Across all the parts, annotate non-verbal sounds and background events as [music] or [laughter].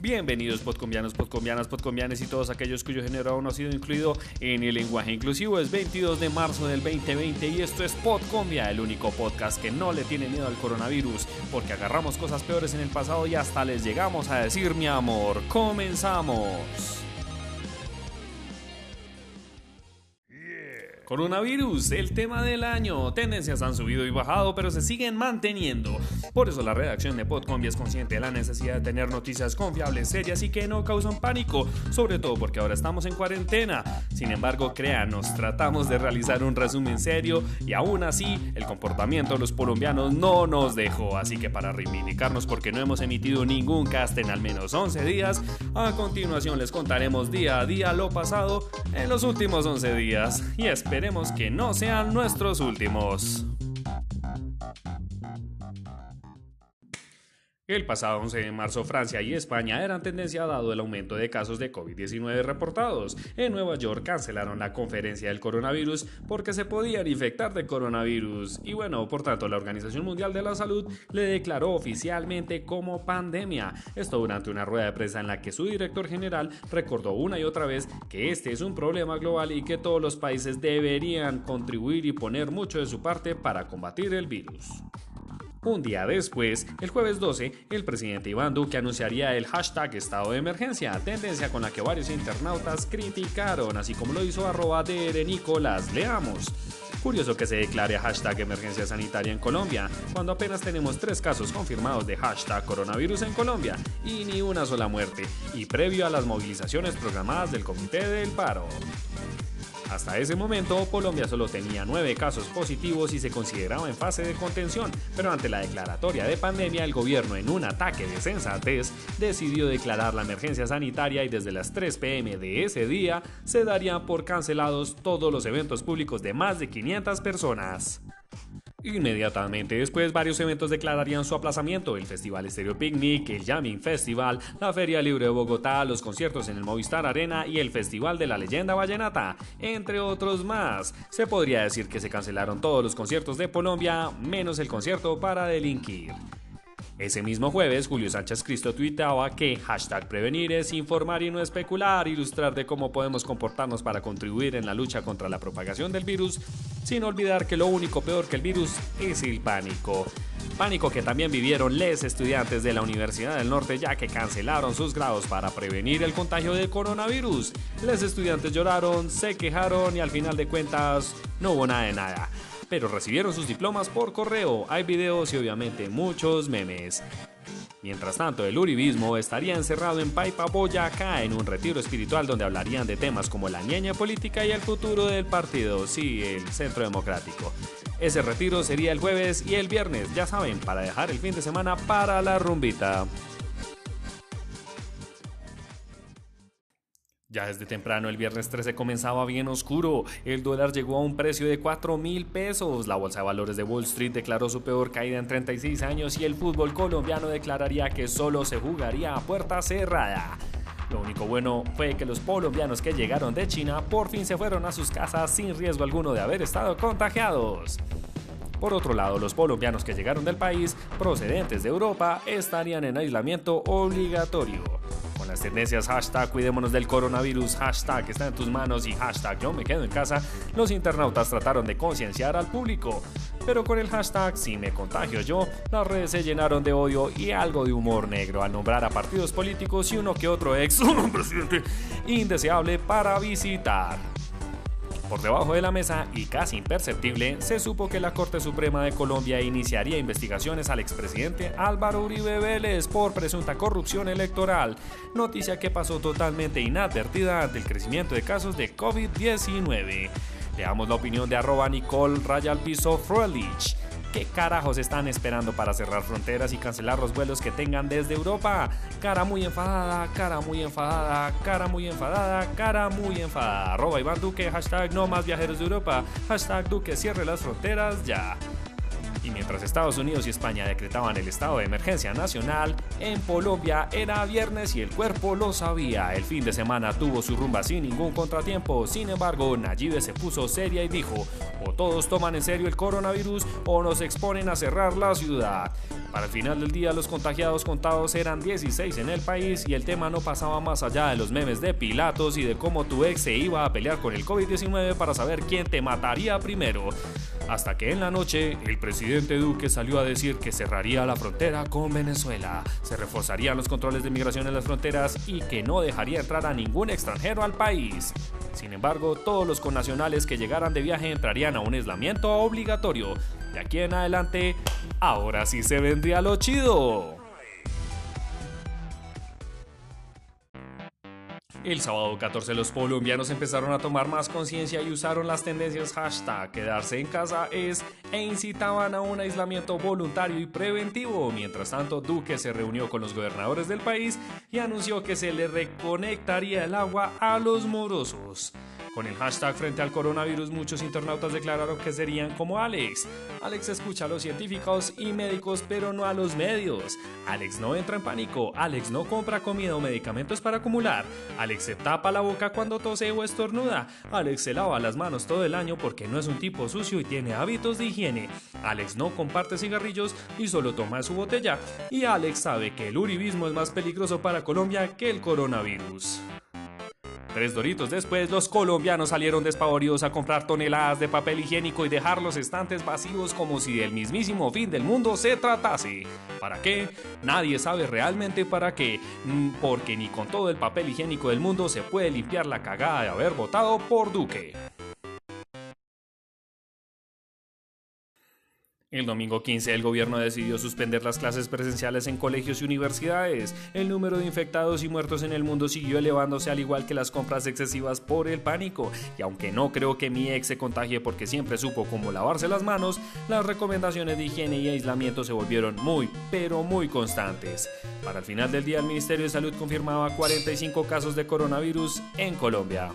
Bienvenidos podcombianos, podcombianas, podcombianes y todos aquellos cuyo género aún no ha sido incluido en el lenguaje inclusivo. Es 22 de marzo del 2020 y esto es Podcombia, el único podcast que no le tiene miedo al coronavirus, porque agarramos cosas peores en el pasado y hasta les llegamos a decir mi amor. Comenzamos. Coronavirus, el tema del año. Tendencias han subido y bajado, pero se siguen manteniendo. Por eso la redacción de Podcombia es consciente de la necesidad de tener noticias confiables, serias y que no causan pánico, sobre todo porque ahora estamos en cuarentena. Sin embargo, créanos, tratamos de realizar un resumen serio y aún así el comportamiento de los colombianos no nos dejó. Así que para reivindicarnos porque no hemos emitido ningún cast en al menos 11 días, a continuación les contaremos día a día lo pasado en los últimos 11 días y Esperemos que no sean nuestros últimos. El pasado 11 de marzo Francia y España eran tendencia dado el aumento de casos de COVID-19 reportados. En Nueva York cancelaron la conferencia del coronavirus porque se podían infectar de coronavirus. Y bueno, por tanto, la Organización Mundial de la Salud le declaró oficialmente como pandemia. Esto durante una rueda de prensa en la que su director general recordó una y otra vez que este es un problema global y que todos los países deberían contribuir y poner mucho de su parte para combatir el virus. Un día después, el jueves 12, el presidente Iván Duque anunciaría el hashtag estado de emergencia, tendencia con la que varios internautas criticaron, así como lo hizo arroba de Leamos. Curioso que se declare hashtag emergencia sanitaria en Colombia, cuando apenas tenemos tres casos confirmados de hashtag coronavirus en Colombia y ni una sola muerte, y previo a las movilizaciones programadas del Comité del Paro. Hasta ese momento, Colombia solo tenía nueve casos positivos y se consideraba en fase de contención, pero ante la declaratoria de pandemia, el gobierno, en un ataque de sensatez, decidió declarar la emergencia sanitaria y desde las 3 pm de ese día se darían por cancelados todos los eventos públicos de más de 500 personas. Inmediatamente después, varios eventos declararían su aplazamiento: el Festival Estéreo Picnic, el Jamming Festival, la Feria Libre de Bogotá, los conciertos en el Movistar Arena y el Festival de la Leyenda Vallenata, entre otros más. Se podría decir que se cancelaron todos los conciertos de Colombia, menos el concierto para delinquir. Ese mismo jueves, Julio Sánchez Cristo tuitaba que hashtag prevenir es informar y no especular, ilustrar de cómo podemos comportarnos para contribuir en la lucha contra la propagación del virus, sin olvidar que lo único peor que el virus es el pánico. Pánico que también vivieron les estudiantes de la Universidad del Norte ya que cancelaron sus grados para prevenir el contagio del coronavirus. Les estudiantes lloraron, se quejaron y al final de cuentas no hubo nada de nada pero recibieron sus diplomas por correo. Hay videos y obviamente muchos memes. Mientras tanto, el uribismo estaría encerrado en Paipa Boyacá en un retiro espiritual donde hablarían de temas como la ñeña política y el futuro del partido, sí, el Centro Democrático. Ese retiro sería el jueves y el viernes, ya saben, para dejar el fin de semana para la rumbita. Ya desde temprano el viernes 13 comenzaba bien oscuro. El dólar llegó a un precio de 4 mil pesos. La bolsa de valores de Wall Street declaró su peor caída en 36 años y el fútbol colombiano declararía que solo se jugaría a puerta cerrada. Lo único bueno fue que los colombianos que llegaron de China por fin se fueron a sus casas sin riesgo alguno de haber estado contagiados. Por otro lado, los colombianos que llegaron del país procedentes de Europa estarían en aislamiento obligatorio las tendencias hashtag cuidémonos del coronavirus, hashtag está en tus manos y hashtag yo me quedo en casa, los internautas trataron de concienciar al público. Pero con el hashtag si me contagio yo, las redes se llenaron de odio y algo de humor negro al nombrar a partidos políticos y uno que otro ex [laughs] presidente indeseable para visitar. Por debajo de la mesa y casi imperceptible, se supo que la Corte Suprema de Colombia iniciaría investigaciones al expresidente Álvaro Uribe Vélez por presunta corrupción electoral, noticia que pasó totalmente inadvertida ante el crecimiento de casos de COVID-19. Veamos la opinión de arroba Nicole Rayal Piso Froelich. ¿Qué carajos están esperando para cerrar fronteras y cancelar los vuelos que tengan desde Europa? Cara muy enfadada, cara muy enfadada, cara muy enfadada, cara muy enfadada. Arroba Iván Duque, hashtag no más viajeros de Europa, hashtag Duque cierre las fronteras ya. Y mientras Estados Unidos y España decretaban el estado de emergencia nacional, en Colombia era viernes y el cuerpo lo sabía. El fin de semana tuvo su rumba sin ningún contratiempo. Sin embargo, Nayibe se puso seria y dijo, o todos toman en serio el coronavirus o nos exponen a cerrar la ciudad. Para el final del día los contagiados contados eran 16 en el país y el tema no pasaba más allá de los memes de Pilatos y de cómo tu ex se iba a pelear con el COVID-19 para saber quién te mataría primero. Hasta que en la noche el presidente Duque salió a decir que cerraría la frontera con Venezuela, se reforzarían los controles de migración en las fronteras y que no dejaría entrar a ningún extranjero al país. Sin embargo, todos los connacionales que llegaran de viaje entrarían a un aislamiento obligatorio. De aquí en adelante, ahora sí se vendría lo chido. El sábado 14 los colombianos empezaron a tomar más conciencia y usaron las tendencias hashtag quedarse en casa es e incitaban a un aislamiento voluntario y preventivo. Mientras tanto, Duque se reunió con los gobernadores del país y anunció que se le reconectaría el agua a los morosos. Con el hashtag frente al coronavirus, muchos internautas declararon que serían como Alex. Alex escucha a los científicos y médicos, pero no a los medios. Alex no entra en pánico. Alex no compra comida o medicamentos para acumular. Alex se tapa la boca cuando tose o estornuda. Alex se lava las manos todo el año porque no es un tipo sucio y tiene hábitos de higiene. Alex no comparte cigarrillos y solo toma su botella. Y Alex sabe que el uribismo es más peligroso para Colombia que el coronavirus. Tres doritos después, los colombianos salieron despavoridos a comprar toneladas de papel higiénico y dejar los estantes vacíos como si del mismísimo fin del mundo se tratase. ¿Para qué? Nadie sabe realmente para qué, mm, porque ni con todo el papel higiénico del mundo se puede limpiar la cagada de haber votado por Duque. El domingo 15 el gobierno decidió suspender las clases presenciales en colegios y universidades. El número de infectados y muertos en el mundo siguió elevándose al igual que las compras excesivas por el pánico. Y aunque no creo que mi ex se contagie porque siempre supo cómo lavarse las manos, las recomendaciones de higiene y aislamiento se volvieron muy, pero muy constantes. Para el final del día el Ministerio de Salud confirmaba 45 casos de coronavirus en Colombia.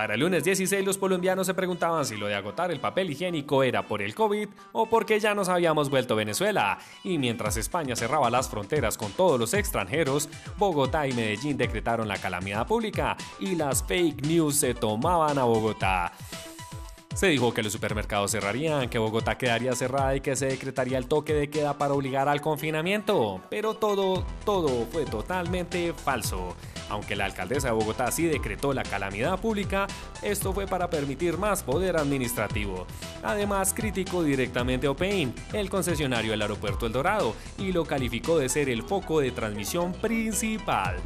Para el lunes 16 los colombianos se preguntaban si lo de agotar el papel higiénico era por el COVID o porque ya nos habíamos vuelto Venezuela. Y mientras España cerraba las fronteras con todos los extranjeros, Bogotá y Medellín decretaron la calamidad pública y las fake news se tomaban a Bogotá. Se dijo que los supermercados cerrarían, que Bogotá quedaría cerrada y que se decretaría el toque de queda para obligar al confinamiento. Pero todo, todo fue totalmente falso. Aunque la alcaldesa de Bogotá sí decretó la calamidad pública, esto fue para permitir más poder administrativo. Además, criticó directamente a Opain, el concesionario del aeropuerto El Dorado, y lo calificó de ser el foco de transmisión principal.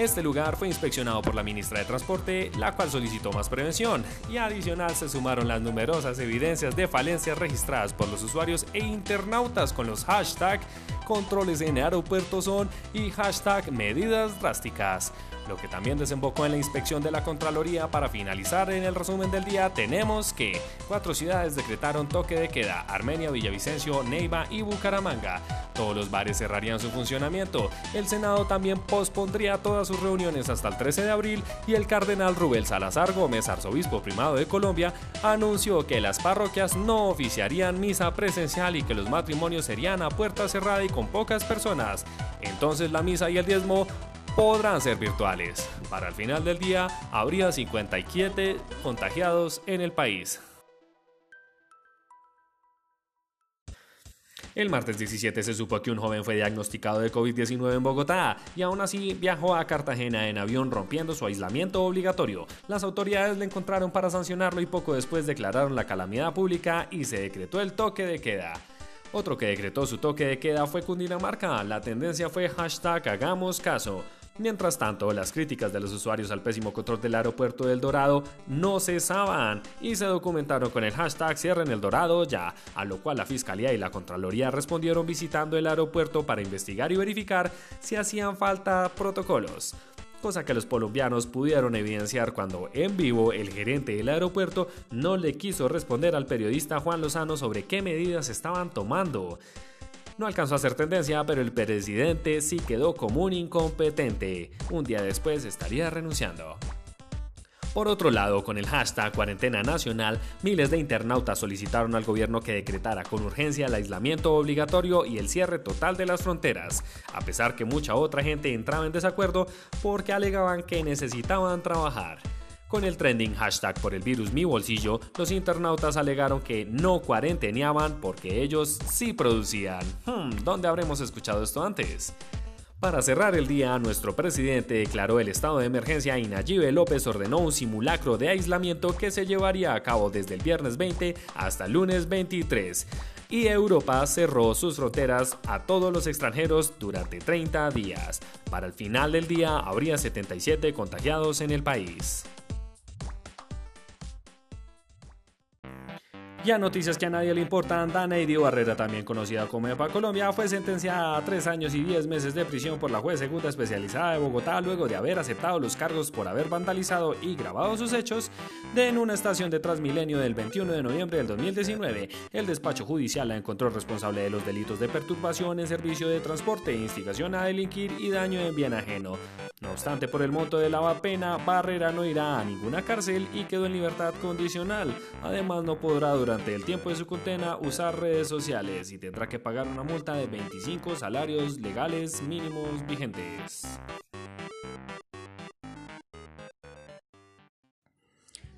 Este lugar fue inspeccionado por la ministra de Transporte, la cual solicitó más prevención, y adicional se sumaron las numerosas evidencias de falencias registradas por los usuarios e internautas con los hashtags controles en aeropuertos son y hashtag medidas drásticas lo que también desembocó en la inspección de la Contraloría. Para finalizar en el resumen del día, tenemos que cuatro ciudades decretaron toque de queda: Armenia, Villavicencio, Neiva y Bucaramanga. Todos los bares cerrarían su funcionamiento. El Senado también pospondría todas sus reuniones hasta el 13 de abril y el cardenal Rubel Salazar Gómez, arzobispo primado de Colombia, anunció que las parroquias no oficiarían misa presencial y que los matrimonios serían a puerta cerrada y con pocas personas. Entonces la misa y el diezmo podrán ser virtuales. Para el final del día habría 57 contagiados en el país. El martes 17 se supo que un joven fue diagnosticado de COVID-19 en Bogotá y aún así viajó a Cartagena en avión rompiendo su aislamiento obligatorio. Las autoridades le encontraron para sancionarlo y poco después declararon la calamidad pública y se decretó el toque de queda. Otro que decretó su toque de queda fue Cundinamarca. La tendencia fue hashtag hagamos caso. Mientras tanto, las críticas de los usuarios al pésimo control del aeropuerto del Dorado no cesaban y se documentaron con el hashtag Cierren el Dorado ya, a lo cual la Fiscalía y la Contraloría respondieron visitando el aeropuerto para investigar y verificar si hacían falta protocolos cosa que los colombianos pudieron evidenciar cuando en vivo el gerente del aeropuerto no le quiso responder al periodista Juan Lozano sobre qué medidas estaban tomando. No alcanzó a ser tendencia, pero el presidente sí quedó como un incompetente. Un día después estaría renunciando. Por otro lado, con el hashtag cuarentena nacional, miles de internautas solicitaron al gobierno que decretara con urgencia el aislamiento obligatorio y el cierre total de las fronteras, a pesar que mucha otra gente entraba en desacuerdo porque alegaban que necesitaban trabajar. Con el trending hashtag por el virus mi bolsillo, los internautas alegaron que no cuarenteneaban porque ellos sí producían. Hmm, ¿Dónde habremos escuchado esto antes? Para cerrar el día, nuestro presidente declaró el estado de emergencia y Nayib López ordenó un simulacro de aislamiento que se llevaría a cabo desde el viernes 20 hasta el lunes 23. Y Europa cerró sus fronteras a todos los extranjeros durante 30 días. Para el final del día habría 77 contagiados en el país. Ya noticias que a nadie le importan, Dio Barrera, también conocida como EPA Colombia, fue sentenciada a tres años y diez meses de prisión por la juez segunda especializada de Bogotá luego de haber aceptado los cargos por haber vandalizado y grabado sus hechos de en una estación de Transmilenio del 21 de noviembre del 2019. El despacho judicial la encontró responsable de los delitos de perturbación en servicio de transporte, instigación a delinquir y daño en bien ajeno. No obstante, por el monto de la pena, Barrera no irá a ninguna cárcel y quedó en libertad condicional. Además, no podrá durante el tiempo de su condena usar redes sociales y tendrá que pagar una multa de 25 salarios legales mínimos vigentes.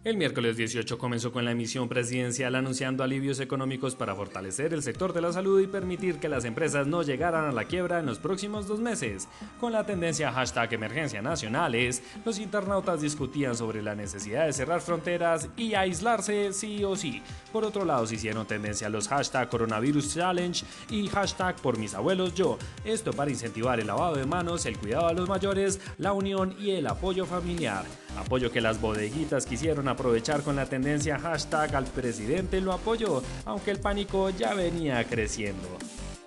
El miércoles 18 comenzó con la emisión presidencial anunciando alivios económicos para fortalecer el sector de la salud y permitir que las empresas no llegaran a la quiebra en los próximos dos meses. Con la tendencia hashtag emergencia nacionales, los internautas discutían sobre la necesidad de cerrar fronteras y aislarse sí o sí. Por otro lado, se hicieron tendencia los hashtag coronavirus challenge y hashtag por mis abuelos yo. Esto para incentivar el lavado de manos, el cuidado a los mayores, la unión y el apoyo familiar. Apoyo que las bodeguitas quisieron aprovechar con la tendencia hashtag al presidente lo apoyó, aunque el pánico ya venía creciendo.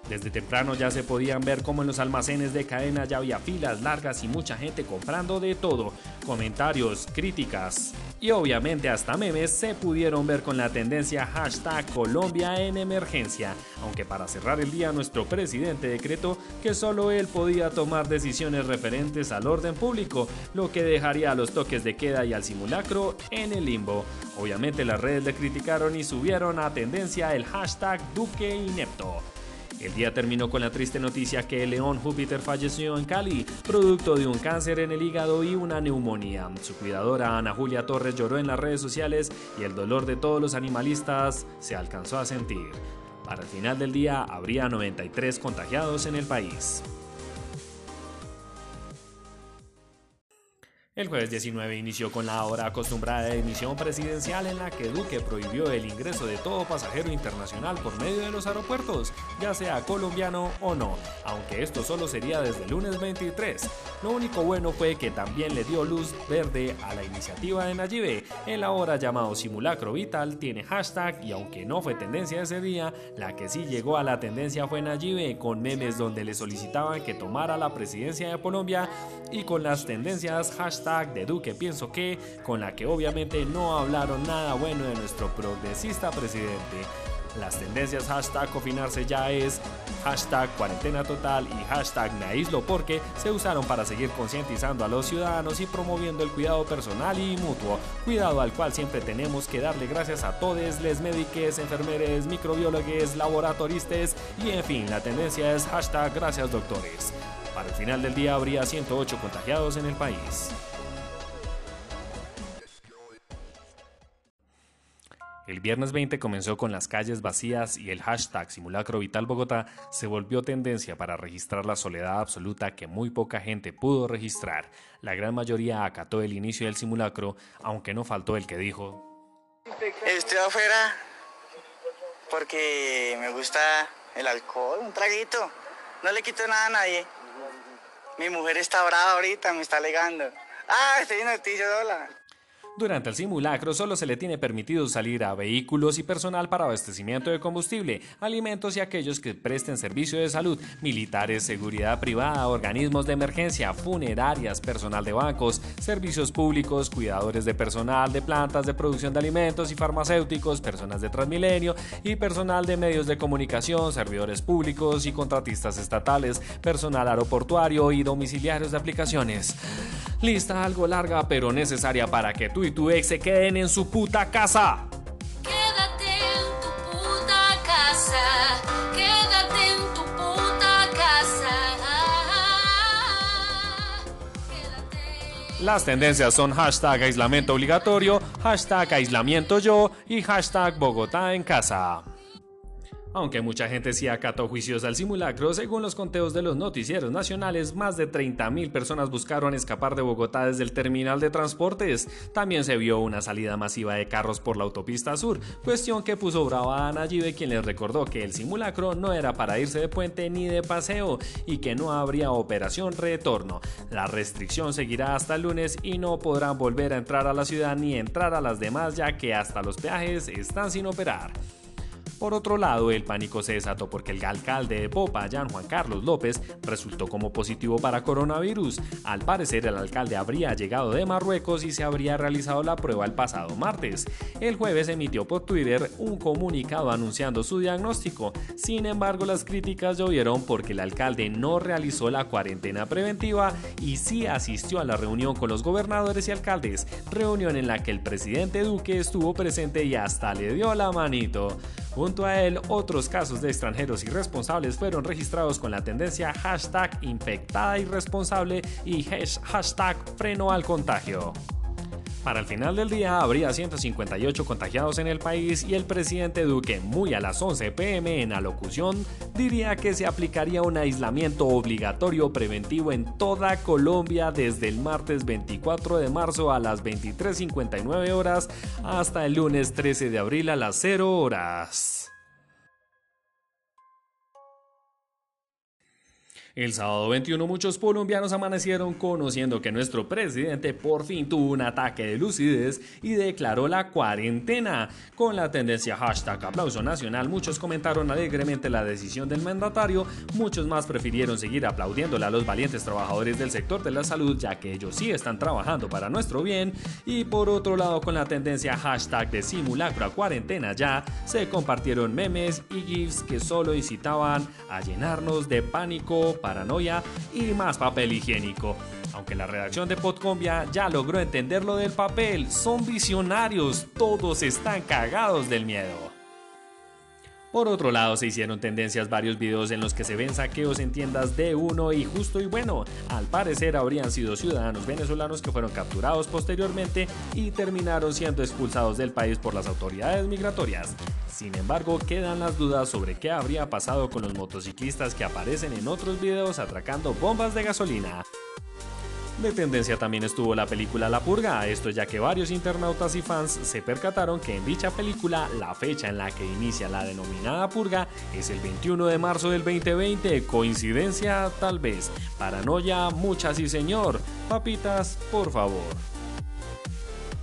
Desde temprano ya se podían ver cómo en los almacenes de cadena ya había filas largas y mucha gente comprando de todo, comentarios, críticas y obviamente hasta memes se pudieron ver con la tendencia hashtag Colombia en emergencia, aunque para cerrar el día nuestro presidente decretó que solo él podía tomar decisiones referentes al orden público, lo que dejaría a los toques de queda y al simulacro en el limbo. Obviamente las redes le criticaron y subieron a tendencia el hashtag Duque Inepto. El día terminó con la triste noticia que el león Júpiter falleció en Cali, producto de un cáncer en el hígado y una neumonía. Su cuidadora Ana Julia Torres lloró en las redes sociales y el dolor de todos los animalistas se alcanzó a sentir. Para el final del día habría 93 contagiados en el país. El jueves 19 inició con la hora acostumbrada emisión presidencial en la que Duque prohibió el ingreso de todo pasajero internacional por medio de los aeropuertos, ya sea colombiano o no, aunque esto solo sería desde el lunes 23. Lo único bueno fue que también le dio luz verde a la iniciativa de Nayibe. El ahora llamado simulacro vital tiene hashtag y aunque no fue tendencia ese día, la que sí llegó a la tendencia fue Nayibe con memes donde le solicitaban que tomara la presidencia de Colombia y con las tendencias hashtag de Duque pienso que, con la que obviamente no hablaron nada bueno de nuestro progresista presidente. Las tendencias hashtag cofinarse ya es, hashtag cuarentena total y hashtag me porque se usaron para seguir concientizando a los ciudadanos y promoviendo el cuidado personal y mutuo, cuidado al cual siempre tenemos que darle gracias a todos, les médicos, enfermeres, microbiólogos, laboratoristas y en fin, la tendencia es hashtag gracias doctores. Para el final del día habría 108 contagiados en el país. El viernes 20 comenzó con las calles vacías y el hashtag Simulacro Vital Bogotá se volvió tendencia para registrar la soledad absoluta que muy poca gente pudo registrar. La gran mayoría acató el inicio del simulacro, aunque no faltó el que dijo... Estoy afuera porque me gusta el alcohol, un traguito. No le quito nada a nadie. Mi mujer está brava ahorita, me está alegando. Ah, estoy en noticia, hola. Durante el simulacro solo se le tiene permitido salir a vehículos y personal para abastecimiento de combustible, alimentos y aquellos que presten servicio de salud, militares, seguridad privada, organismos de emergencia, funerarias, personal de bancos, servicios públicos, cuidadores de personal de plantas de producción de alimentos y farmacéuticos, personas de Transmilenio y personal de medios de comunicación, servidores públicos y contratistas estatales, personal aeroportuario y domiciliarios de aplicaciones. Lista algo larga pero necesaria para que tú y tu ex se queden en su puta casa. Quédate en tu puta casa. Quédate en tu puta casa. Quédate. Las tendencias son hashtag aislamiento obligatorio, hashtag aislamiento yo y hashtag Bogotá en casa. Aunque mucha gente sí acató juicios al simulacro, según los conteos de los noticieros nacionales, más de 30.000 personas buscaron escapar de Bogotá desde el terminal de transportes. También se vio una salida masiva de carros por la autopista sur, cuestión que puso brava a Nayibe quien les recordó que el simulacro no era para irse de puente ni de paseo y que no habría operación retorno. La restricción seguirá hasta el lunes y no podrán volver a entrar a la ciudad ni entrar a las demás ya que hasta los peajes están sin operar. Por otro lado, el pánico se desató porque el alcalde de Popayán, Juan Carlos López, resultó como positivo para coronavirus. Al parecer, el alcalde habría llegado de Marruecos y se habría realizado la prueba el pasado martes. El jueves emitió por Twitter un comunicado anunciando su diagnóstico. Sin embargo, las críticas llovieron porque el alcalde no realizó la cuarentena preventiva y sí asistió a la reunión con los gobernadores y alcaldes, reunión en la que el presidente Duque estuvo presente y hasta le dio la manito. Junto a él, otros casos de extranjeros irresponsables fueron registrados con la tendencia hashtag infectada irresponsable y hashtag freno al contagio. Para el final del día habría 158 contagiados en el país y el presidente Duque, muy a las 11 pm en alocución, diría que se aplicaría un aislamiento obligatorio preventivo en toda Colombia desde el martes 24 de marzo a las 23.59 horas hasta el lunes 13 de abril a las 0 horas. El sábado 21 muchos colombianos amanecieron conociendo que nuestro presidente por fin tuvo un ataque de lucidez y declaró la cuarentena. Con la tendencia hashtag aplauso nacional muchos comentaron alegremente la decisión del mandatario, muchos más prefirieron seguir aplaudiéndole a los valientes trabajadores del sector de la salud ya que ellos sí están trabajando para nuestro bien. Y por otro lado con la tendencia hashtag de simulacro a cuarentena ya se compartieron memes y gifs que solo incitaban a llenarnos de pánico paranoia y más papel higiénico. Aunque la redacción de Podcombia ya logró entender lo del papel, son visionarios, todos están cagados del miedo. Por otro lado, se hicieron tendencias varios videos en los que se ven saqueos en tiendas de uno y justo y bueno. Al parecer habrían sido ciudadanos venezolanos que fueron capturados posteriormente y terminaron siendo expulsados del país por las autoridades migratorias. Sin embargo, quedan las dudas sobre qué habría pasado con los motociclistas que aparecen en otros videos atracando bombas de gasolina. De tendencia también estuvo la película La Purga, esto ya que varios internautas y fans se percataron que en dicha película la fecha en la que inicia la denominada purga es el 21 de marzo del 2020, coincidencia tal vez, paranoia mucha sí señor, papitas por favor.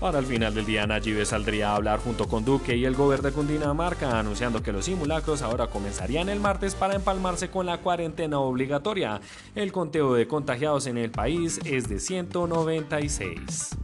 Para el final del día, Nayibe saldría a hablar junto con Duque y el gobierno de Cundinamarca, anunciando que los simulacros ahora comenzarían el martes para empalmarse con la cuarentena obligatoria. El conteo de contagiados en el país es de 196.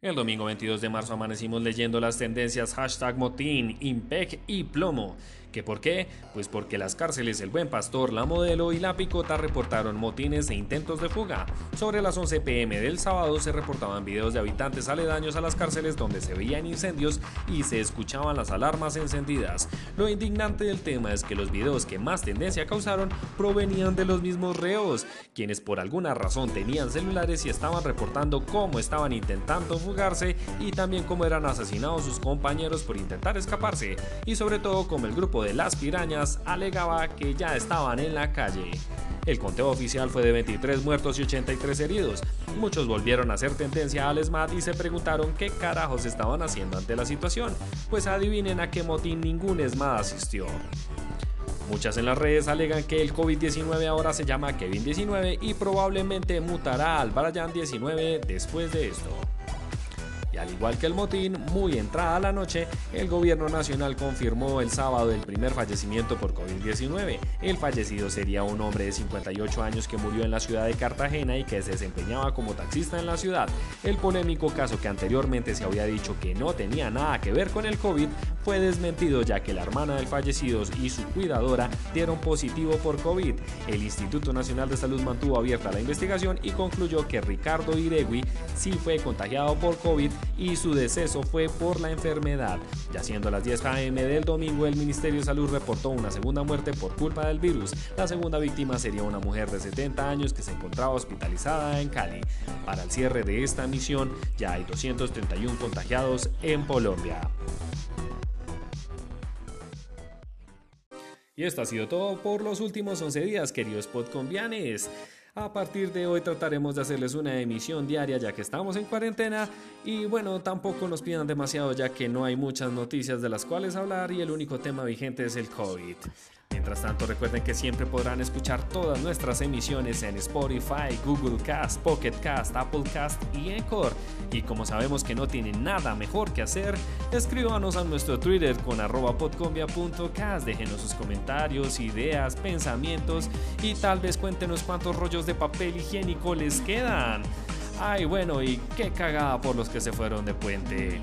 El domingo 22 de marzo amanecimos leyendo las tendencias hashtag motín, impec y plomo. ¿Que por qué? Pues porque las cárceles El Buen Pastor, La Modelo y La Picota reportaron motines e intentos de fuga. Sobre las 11 pm del sábado se reportaban videos de habitantes aledaños a las cárceles donde se veían incendios y se escuchaban las alarmas encendidas. Lo indignante del tema es que los videos que más tendencia causaron provenían de los mismos reos, quienes por alguna razón tenían celulares y estaban reportando cómo estaban intentando fugarse y también cómo eran asesinados sus compañeros por intentar escaparse, y sobre todo como el grupo de las pirañas alegaba que ya estaban en la calle. El conteo oficial fue de 23 muertos y 83 heridos. Muchos volvieron a hacer tendencia al SMAT y se preguntaron qué carajos estaban haciendo ante la situación, pues adivinen a qué motín ningún SMAT asistió. Muchas en las redes alegan que el COVID-19 ahora se llama Kevin-19 y probablemente mutará al Brian-19 después de esto. Y al igual que el motín, muy entrada la noche, el gobierno nacional confirmó el sábado el primer fallecimiento por COVID-19. El fallecido sería un hombre de 58 años que murió en la ciudad de Cartagena y que se desempeñaba como taxista en la ciudad. El polémico caso que anteriormente se había dicho que no tenía nada que ver con el COVID fue desmentido ya que la hermana del fallecido y su cuidadora dieron positivo por COVID. El Instituto Nacional de Salud mantuvo abierta la investigación y concluyó que Ricardo Iregui sí fue contagiado por COVID y su deceso fue por la enfermedad. Ya siendo las 10 am del domingo, el Ministerio de Salud reportó una segunda muerte por culpa del virus. La segunda víctima sería una mujer de 70 años que se encontraba hospitalizada en Cali. Para el cierre de esta misión, ya hay 231 contagiados en Colombia. Y esto ha sido todo por los últimos 11 días, queridos podcombianes. A partir de hoy trataremos de hacerles una emisión diaria ya que estamos en cuarentena y bueno, tampoco nos pidan demasiado ya que no hay muchas noticias de las cuales hablar y el único tema vigente es el COVID. Mientras tanto, recuerden que siempre podrán escuchar todas nuestras emisiones en Spotify, Google Cast, Pocket Cast, Apple Cast y Encore. Y como sabemos que no tienen nada mejor que hacer, escríbanos a nuestro Twitter con arroba podcombia.cast. Déjenos sus comentarios, ideas, pensamientos y tal vez cuéntenos cuántos rollos de papel higiénico les quedan. Ay, bueno, y qué cagada por los que se fueron de puente.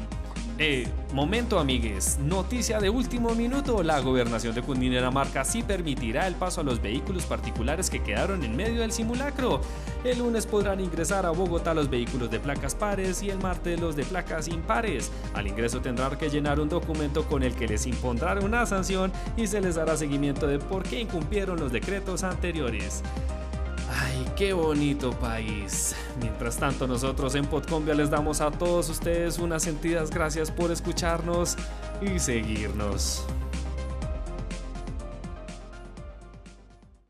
Eh, momento amigues, noticia de último minuto, la gobernación de Cundinamarca sí permitirá el paso a los vehículos particulares que quedaron en medio del simulacro. El lunes podrán ingresar a Bogotá los vehículos de placas pares y el martes los de placas impares. Al ingreso tendrán que llenar un documento con el que les impondrán una sanción y se les dará seguimiento de por qué incumplieron los decretos anteriores. Qué bonito país. Mientras tanto, nosotros en Podcombia les damos a todos ustedes unas sentidas gracias por escucharnos y seguirnos.